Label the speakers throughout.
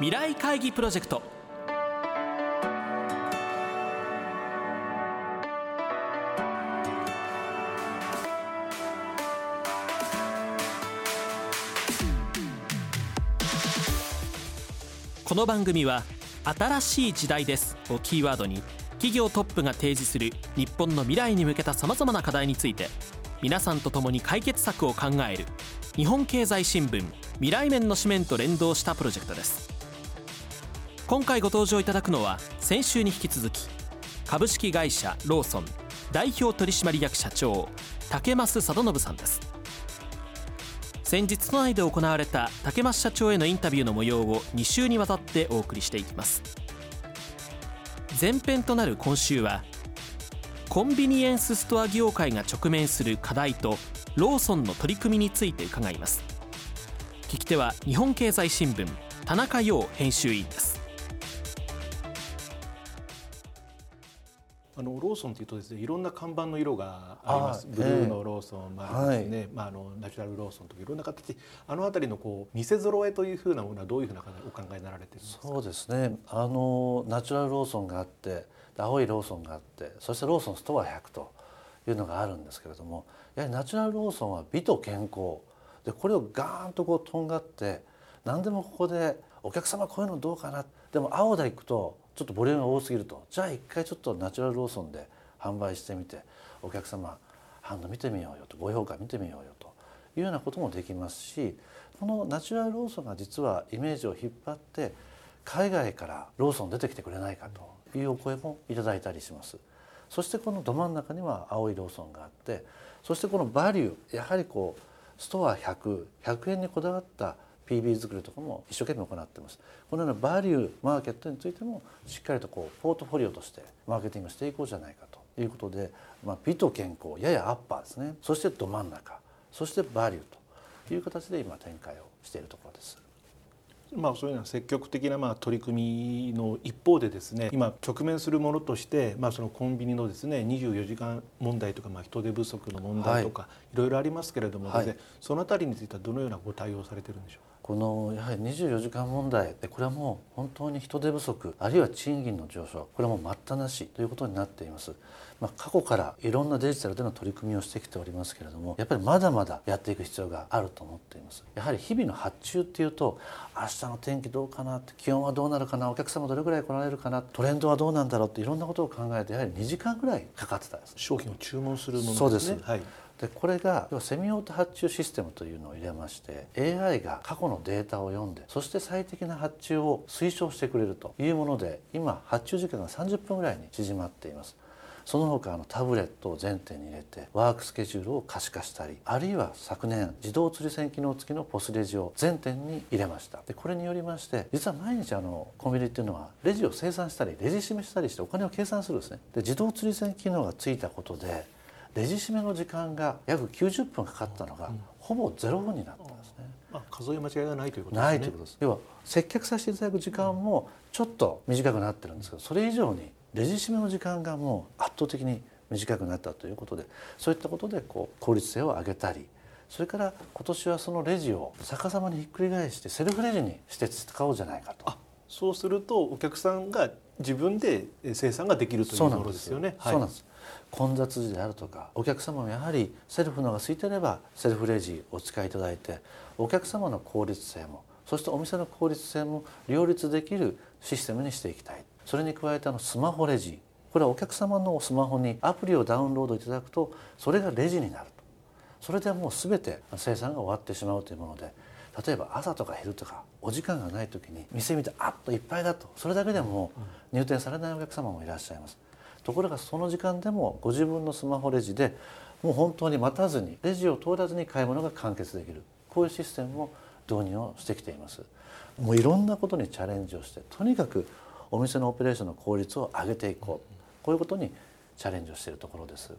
Speaker 1: 未来会議プロジェクト。この番組は新しい時代です。をキーワードに企業トップが提示する日本の未来に向けたさまざまな課題について皆さんと共に解決策を考える日本経済新聞未来面の紙面と連動したプロジェクトです。今回ご登場いただくのは先週に引き続き株式会社ローソン代表取締役社長竹増貞信さんです。先日都内で行われた竹増社長へのインタビューの模様を2週にわたってお送りしていきます。前編となる今週はコンビニエンスストア業界が直面する課題とローソンの取り組みについて伺います。聞き手は日本経済新聞田中陽編集員です。
Speaker 2: あのローソンというとですねいろんな看板の色があります。ブルーのローソン、まあですね、はい、まあ、あのナチュラルローソンとかいろんな形あの辺りのこう店揃えというふうなものはどういうふうなお考えになられてるんですか？
Speaker 3: そうですね。あのナチュラルローソンがあって青いローソンがあってそしてローソンストア100というのがあるんですけれどもやはりナチュラルローソンは美と健康。でこれをガーンとこうとんがって何でもここでお客様こういうのどうかな。でも青でいくとちょっとボリュームが多すぎるとじゃあ一回ちょっとナチュラルローソンで販売してみてお客様反応見てみようよとご評価見てみようよというようなこともできますしこのナチュラルローソンが実はイメージを引っ張って海外からローソン出てきてくれないかというお声もいただいたりします。そしてこのど真ん中には青いローソンがあってそしてこのバリューやはりこうストア100100円にこだわった PB 作りとかも一生懸命行っています。このようなバリューマーケットについてもしっかりとこうポートフォリオとしてマーケティングしていこうじゃないかということで、まあ、美と健康ややアッパーですね。そしてど真ん中そしてバリューという形で今展開をしているところです。
Speaker 2: まあ、そういうような積極的なまあ取り組みの一方でですね今直面するものとして、まあ、そのコンビニのですね24時間問題とか、まあ、人手不足の問題とか、い、ろいろありますけれども、はい、そのあたりについてはどのようなご対応されてるんでしょう？
Speaker 3: このやはり24時間問題でこれはもう本当に人手不足あるいは賃金の上昇これはもう待ったなしということになっています。まあ、過去からいろんなデジタルでの取り組みをしてきておりますけれどもやっぱりまだまだやっていく必要があると思っています。やはり日々の発注っていうと明日の天気どうかなって気温はどうなるかなお客様どれぐらい来られるかなトレンドはどうなんだろうっていろんなことを考えてやはり2時間ぐらいかかってた
Speaker 2: 商品を注文するものですね。
Speaker 3: そうです、はいでこれがセミオート発注システムというのを入れまして AI が過去のデータを読んでそして最適な発注を推奨してくれるというもので今発注時間が30分ぐらいに縮まっています。その他のタブレットを全店に入れてワークスケジュールを可視化したりあるいは昨年自動釣り線機能付きのポスレジを全店に入れました。でこれによりまして実は毎日あのコンビニっていうのはレジを生産したりレジ締めしたりしてお金を計算するんですね。で自動釣り線機能がついたことでレジ締めの時間が約90分かかったのが、ほぼゼロ分になったんですね。
Speaker 2: まあ、数え間違いがないということ
Speaker 3: ですね。ないということです。要は接客させていただく時間もちょっと短くなってるんですけど、それ以上にレジ締めの時間がもう圧倒的に短くなったということで、そういったことでこう効率性を上げたり。それから今年はそのレジを逆さまにひっくり返してセルフレジにして使おうじゃないかと。
Speaker 2: そうするとお客さんが自分で生産ができるというものですよね。
Speaker 3: そうなんです。混雑時であるとかお客様もやはりセルフのが空いてればセルフレジお使いいただいてお客様の効率性もそしてお店の効率性も両立できるシステムにしていきたい。それに加えてあのスマホレジ。これはお客様のスマホにアプリをダウンロードいただくとそれがレジになると。それでもう全て生産が終わってしまうというもので例えば朝とか昼とかお時間がない時に店見てあっといっぱいだと。それだけでも入店されないお客様もいらっしゃいます。ところがその時間でもご自分のスマホレジでもう本当に待たずにレジを通らずに買い物が完結できる。こういうシステムを導入をしてきています。もういろんなことにチャレンジをしてとにかくお店のオペレーションの効率を上げていこう。こういうことにチャレンジをしているところです。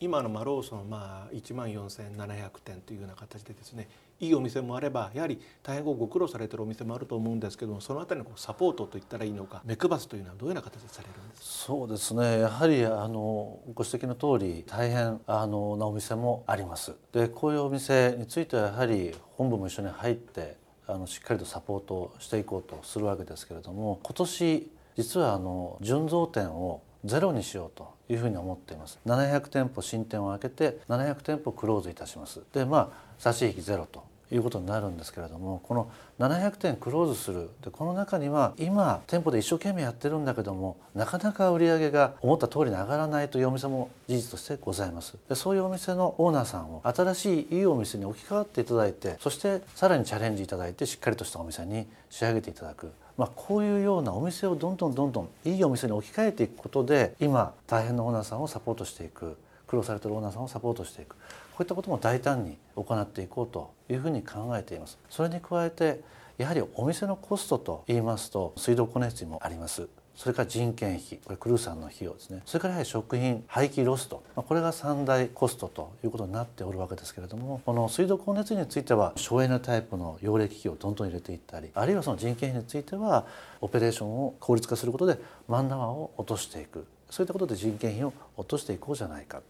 Speaker 2: 今のまローソンまあ1万4700店というような形でですねいいお店もあればやはり大変ご苦労されてるお店もあると思うんですけどもそのあたりのサポートといったらいいのか目配すというのはどういうような形でされるんです
Speaker 3: か？そうですね。やはりあのご指摘の通り大変あのなお店もあります。でこういうお店についてはやはり本部も一緒に入ってあのしっかりとサポートしていこうとするわけですけれども今年実はあの純増店をゼロにしようというふうに思っています。700店舗新店を開けて700店舗クローズいたします。でまあ差し引きゼロということになるんですけれどもこの700店クローズする。でこの中には今店舗で一生懸命やってるんだけどもなかなか売り上げが思った通りに上がらないというお店も事実としてございます。でそういうお店のオーナーさんを新しいいいお店に置き換わっていただいてそしてさらにチャレンジいただいてしっかりとしたお店に仕上げていただく。まあ、こういうようなお店をどんどんどんどんいいお店に置き換えていくことで今大変なオーナーさんをサポートしていく苦労されてるオーナーさんをサポートしていく。こういったことも大胆に行っていこうというふうに考えています。それに加えてやはりお店のコストといいますと水道光熱費もあります。それから人件費これクルーさんの費用ですね。それからやはり食品廃棄ロスト。これが三大コストということになっておるわけですけれどもこの水道光熱費については省エネタイプの溶冷機器をどんどん入れていったりあるいはその人件費についてはオペレーションを効率化することでマンアワーを落としていく。そういったことで人件費を落としていこうじゃないか。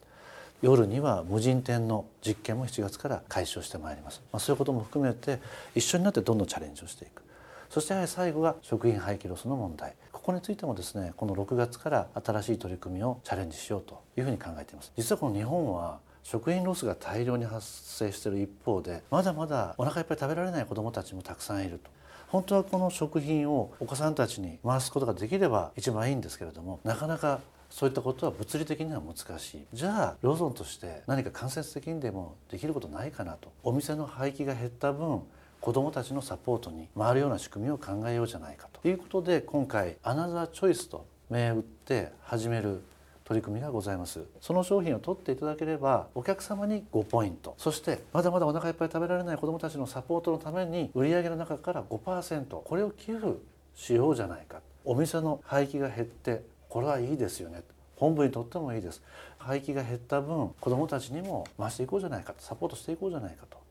Speaker 3: 夜には無人店の実験も7月から開始をしてまいります、まあ、そういうことも含めて一緒になってどんどんチャレンジをしていく。そしてやはり最後は食品廃棄ロスの問題。ここについてもですねこの6月から新しい取り組みをチャレンジしようというふうに考えています。実はこの日本は食品ロスが大量に発生している一方でまだまだお腹いっぱい食べられない子どもたちもたくさんいると。本当はこの食品をお子さんたちに回すことができれば一番いいんですけれどもなかなかそういったことは物理的には難しい。じゃあローソンとして何か間接的にでもできることないかなと。お店の廃棄が減った分子どもたちのサポートに回るような仕組みを考えようじゃないかということで今回「アナザーチョイス」と銘打って始める取り組みがございます。その商品を取っていただければお客様に5ポイントそしてまだまだお腹いっぱい食べられない子どもたちのサポートのために売上の中から5%これを寄付しようじゃないかお店の廃棄が減ってこれはいいですよね。本部にとってもいいです。廃棄が減った分子どもたちにも回していこうじゃないかサポートしていこうじゃないかと。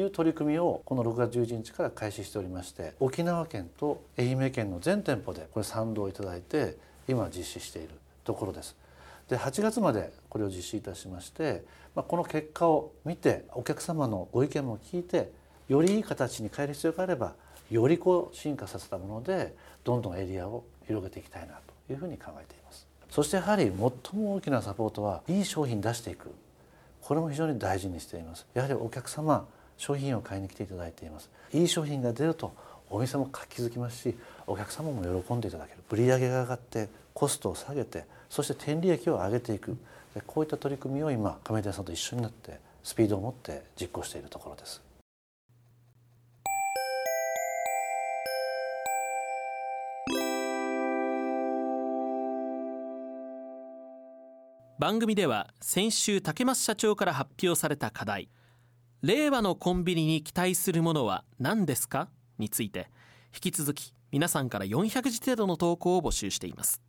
Speaker 3: いう取り組みをこの6月11日から開始しておりまして沖縄県と愛媛県の全店舗でこれ賛同いただいて今実施しているところです。で8月までこれを実施いたしまして、まあ、この結果を見てお客様のご意見も聞いてよりいい形に変える必要があればよりこう進化させたものでどんどんエリアを広げていきたいなというふうに考えています。そしてやはり最も大きなサポートはいい商品出していくこれも非常に大事にしていますやはりお客様商品を買いに来ていただいています。いい商品が出るとお店も活気づきますしお客様も喜んでいただける。売上が上がってコストを下げてそして天利益を上げていく。こういった取り組みを今亀田さんと一緒になってスピードを持って実行しているところです。
Speaker 1: 番組では先週竹増社長から発表された課題。令和のコンビニに期待するものは何ですか？について引き続き皆さんから400字程度の投稿を募集しています。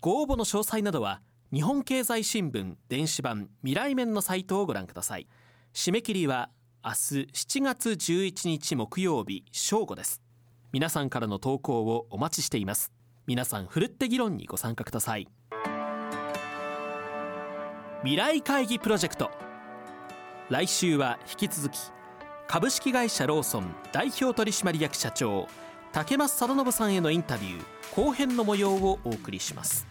Speaker 1: ご応募の詳細などは日本経済新聞電子版未来面のサイトをご覧ください。締め切りは明日7月11日木曜日正午です。皆さんからの投稿をお待ちしています。皆さんふるって議論にご参加ください。未来会議プロジェクト。来週は引き続き株式会社ローソン代表取締役社長竹増貞信さんへのインタビュー後編の模様をお送りします。